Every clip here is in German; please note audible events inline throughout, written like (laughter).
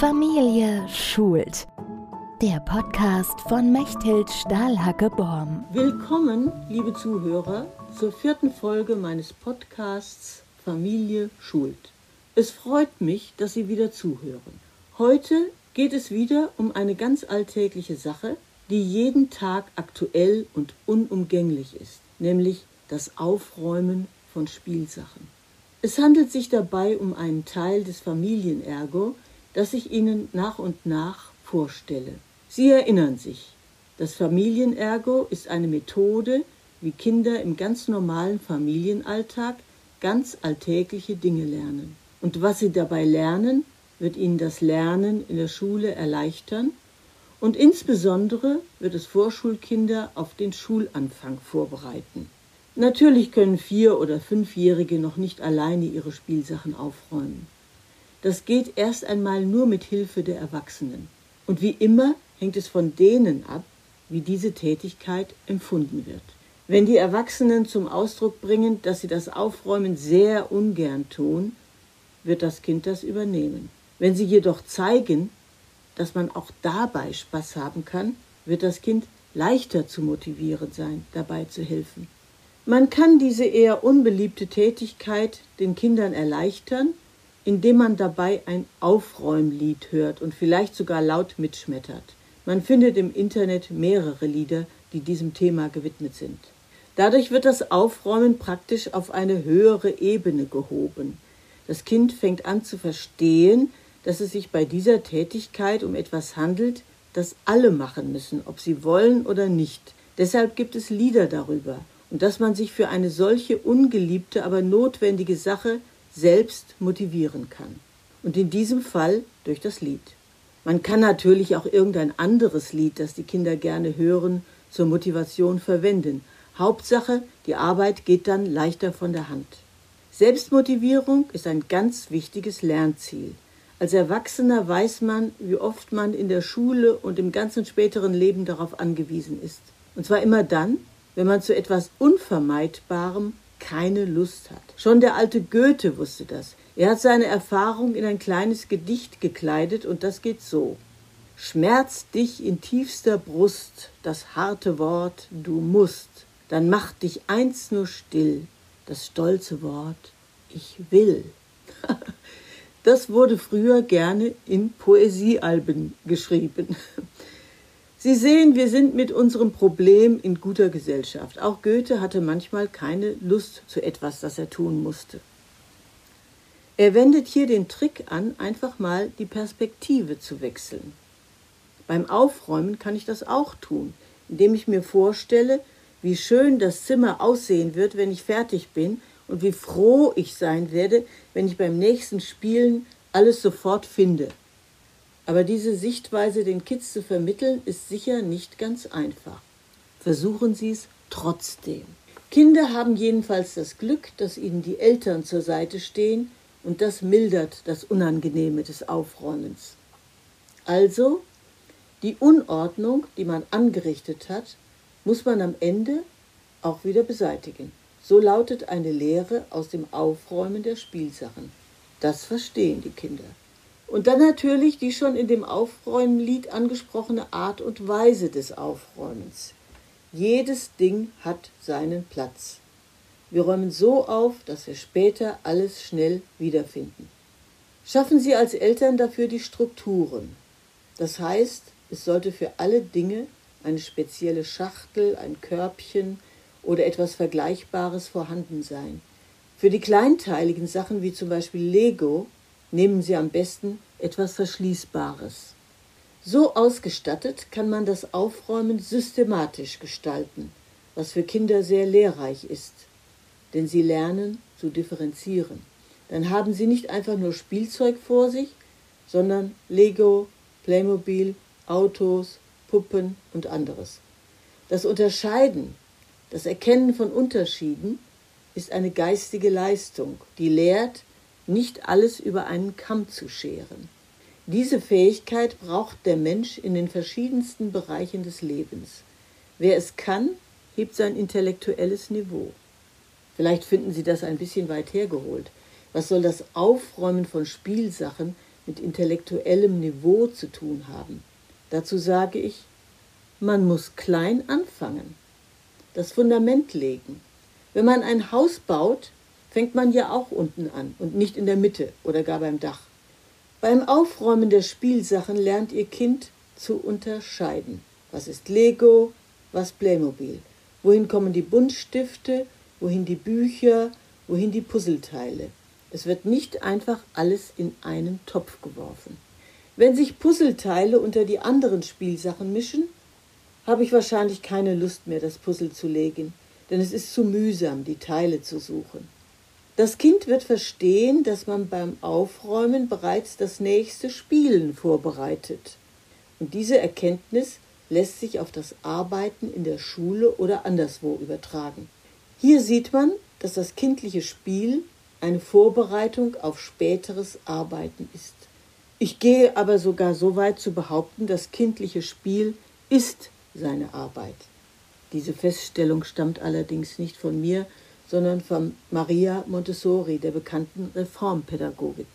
Familie schult. Der Podcast von Mechthild Stahlhacke-Borm. Willkommen, liebe Zuhörer, zur vierten Folge meines Podcasts Familie schult. Es freut mich, dass Sie wieder zuhören. Heute geht es wieder um eine ganz alltägliche Sache, die jeden Tag aktuell und unumgänglich ist, nämlich das Aufräumen von Spielsachen. Es handelt sich dabei um einen Teil des Familienergo, das ich Ihnen nach und nach vorstelle. Sie erinnern sich, das Familienergo ist eine Methode, wie Kinder im ganz normalen Familienalltag ganz alltägliche Dinge lernen. Und was sie dabei lernen, wird ihnen das Lernen in der Schule erleichtern und insbesondere wird es Vorschulkinder auf den Schulanfang vorbereiten. Natürlich können Vier- oder Fünfjährige noch nicht alleine ihre Spielsachen aufräumen. Das geht erst einmal nur mit Hilfe der Erwachsenen. Und wie immer hängt es von denen ab, wie diese Tätigkeit empfunden wird. Wenn die Erwachsenen zum Ausdruck bringen, dass sie das Aufräumen sehr ungern tun, wird das Kind das übernehmen. Wenn sie jedoch zeigen, dass man auch dabei Spaß haben kann, wird das Kind leichter zu motivieren sein, dabei zu helfen. Man kann diese eher unbeliebte Tätigkeit den Kindern erleichtern, indem man dabei ein Aufräumlied hört und vielleicht sogar laut mitschmettert. Man findet im Internet mehrere Lieder, die diesem Thema gewidmet sind. Dadurch wird das Aufräumen praktisch auf eine höhere Ebene gehoben. Das Kind fängt an zu verstehen, dass es sich bei dieser Tätigkeit um etwas handelt, das alle machen müssen, ob sie wollen oder nicht. Deshalb gibt es Lieder darüber und dass man sich für eine solche ungeliebte, aber notwendige Sache selbst motivieren kann. Und in diesem Fall durch das Lied. Man kann natürlich auch irgendein anderes Lied, das die Kinder gerne hören, zur Motivation verwenden. Hauptsache, die Arbeit geht dann leichter von der Hand. Selbstmotivierung ist ein ganz wichtiges Lernziel. Als Erwachsener weiß man, wie oft man in der Schule und im ganzen späteren Leben darauf angewiesen ist. Und zwar immer dann, wenn man zu etwas Unvermeidbarem keine Lust hat. Schon der alte Goethe wusste das. Er hat seine Erfahrung in ein kleines Gedicht gekleidet und das geht so. Schmerzt dich in tiefster Brust das harte Wort, du musst, dann macht dich eins nur still, das stolze Wort, ich will. (laughs) Das wurde früher gerne in Poesiealben geschrieben. (laughs) Sie sehen, wir sind mit unserem Problem in guter Gesellschaft. Auch Goethe hatte manchmal keine Lust zu etwas, das er tun musste. Er wendet hier den Trick an, einfach mal die Perspektive zu wechseln. Beim Aufräumen kann ich das auch tun, indem ich mir vorstelle, wie schön das Zimmer aussehen wird, wenn ich fertig bin und wie froh ich sein werde, wenn ich beim nächsten Spielen alles sofort finde. Aber diese Sichtweise den Kids zu vermitteln, ist sicher nicht ganz einfach. Versuchen Sie es trotzdem. Kinder haben jedenfalls das Glück, dass ihnen die Eltern zur Seite stehen und das mildert das Unangenehme des Aufräumens. Also, die Unordnung, die man angerichtet hat, muss man am Ende auch wieder beseitigen. So lautet eine Lehre aus dem Aufräumen der Spielsachen. Das verstehen die Kinder. Und dann natürlich die schon in dem Aufräumenlied angesprochene Art und Weise des Aufräumens. Jedes Ding hat seinen Platz. Wir räumen so auf, dass wir später alles schnell wiederfinden. Schaffen Sie als Eltern dafür die Strukturen. Das heißt, es sollte für alle Dinge eine spezielle Schachtel, ein Körbchen, oder etwas Vergleichbares vorhanden sein. Für die kleinteiligen Sachen wie zum Beispiel Lego nehmen Sie am besten etwas Verschließbares. So ausgestattet kann man das Aufräumen systematisch gestalten, was für Kinder sehr lehrreich ist, denn sie lernen zu differenzieren. Dann haben sie nicht einfach nur Spielzeug vor sich, sondern Lego, Playmobil, Autos, Puppen und anderes. Das Unterscheiden das Erkennen von Unterschieden ist eine geistige Leistung, die lehrt, nicht alles über einen Kamm zu scheren. Diese Fähigkeit braucht der Mensch in den verschiedensten Bereichen des Lebens. Wer es kann, hebt sein intellektuelles Niveau. Vielleicht finden Sie das ein bisschen weit hergeholt. Was soll das Aufräumen von Spielsachen mit intellektuellem Niveau zu tun haben. Dazu sage ich, man muss klein anfangen, das Fundament legen. Wenn man ein Haus baut, fängt man ja auch unten an und nicht in der Mitte oder gar beim Dach. Beim Aufräumen der Spielsachen lernt ihr Kind zu unterscheiden. Was ist Lego, was Playmobil? Wohin kommen die Buntstifte, wohin die Bücher, wohin die Puzzleteile? Es wird nicht einfach alles in einen Topf geworfen. Wenn sich Puzzleteile unter die anderen Spielsachen mischen, habe ich wahrscheinlich keine Lust mehr, das Puzzle zu legen, denn es ist zu mühsam, die Teile zu suchen. Das Kind wird verstehen, dass man beim Aufräumen bereits das nächste Spielen vorbereitet. Und diese Erkenntnis lässt sich auf das Arbeiten in der Schule oder anderswo übertragen. Hier sieht man, dass das kindliche Spiel eine Vorbereitung auf späteres Arbeiten ist. Ich gehe aber sogar so weit zu behaupten, das kindliche Spiel ist seine Arbeit. Diese Feststellung stammt allerdings nicht von mir, sondern von Maria Montessori, der bekannten Reformpädagogin.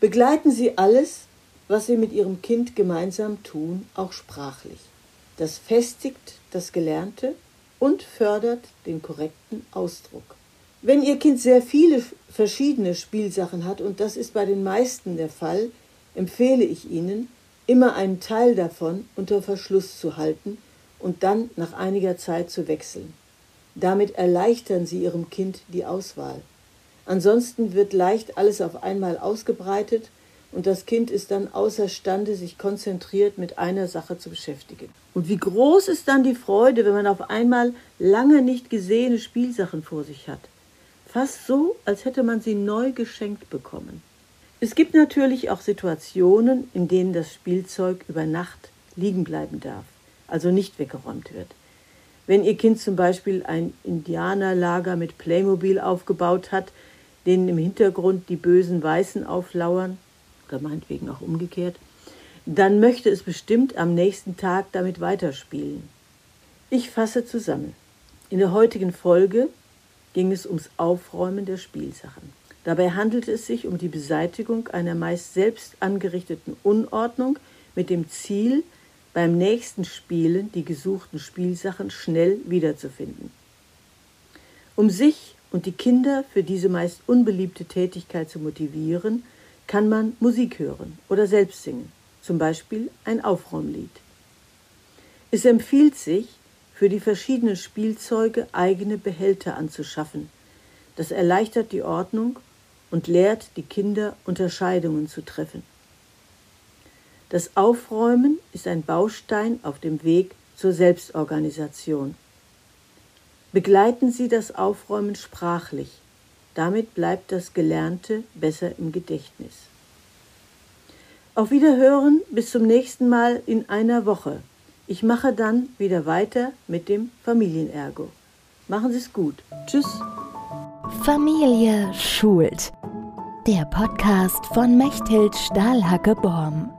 Begleiten Sie alles, was Sie mit Ihrem Kind gemeinsam tun, auch sprachlich. Das festigt das Gelernte und fördert den korrekten Ausdruck. Wenn Ihr Kind sehr viele verschiedene Spielsachen hat, und das ist bei den meisten der Fall, empfehle ich Ihnen, immer einen Teil davon unter Verschluss zu halten und dann nach einiger Zeit zu wechseln. Damit erleichtern Sie Ihrem Kind die Auswahl. Ansonsten wird leicht alles auf einmal ausgebreitet und das Kind ist dann außerstande, sich konzentriert mit einer Sache zu beschäftigen. Und wie groß ist dann die Freude, wenn man auf einmal lange nicht gesehene Spielsachen vor sich hat. Fast so, als hätte man sie neu geschenkt bekommen. Es gibt natürlich auch Situationen, in denen das Spielzeug über Nacht liegen bleiben darf, also nicht weggeräumt wird. Wenn Ihr Kind zum Beispiel ein Indianerlager mit Playmobil aufgebaut hat, denen im Hintergrund die bösen Weißen auflauern, oder meinetwegen auch umgekehrt, dann möchte es bestimmt am nächsten Tag damit weiterspielen. Ich fasse zusammen. In der heutigen Folge ging es ums Aufräumen der Spielsachen. Dabei handelte es sich um die Beseitigung einer meist selbst angerichteten Unordnung mit dem Ziel, beim nächsten Spielen die gesuchten Spielsachen schnell wiederzufinden. Um sich und die Kinder für diese meist unbeliebte Tätigkeit zu motivieren, kann man Musik hören oder selbst singen, zum Beispiel ein Aufräumlied. Es empfiehlt sich, für die verschiedenen Spielzeuge eigene Behälter anzuschaffen. Das erleichtert die Ordnung und lehrt die Kinder Unterscheidungen zu treffen. Das Aufräumen ist ein Baustein auf dem Weg zur Selbstorganisation. Begleiten Sie das Aufräumen sprachlich, damit bleibt das Gelernte besser im Gedächtnis. Auf Wiederhören bis zum nächsten Mal in einer Woche. Ich mache dann wieder weiter mit dem Familienergo. Machen Sie es gut. Tschüss. Familie schult. Der Podcast von Mechthild Stahlhacke-Borm.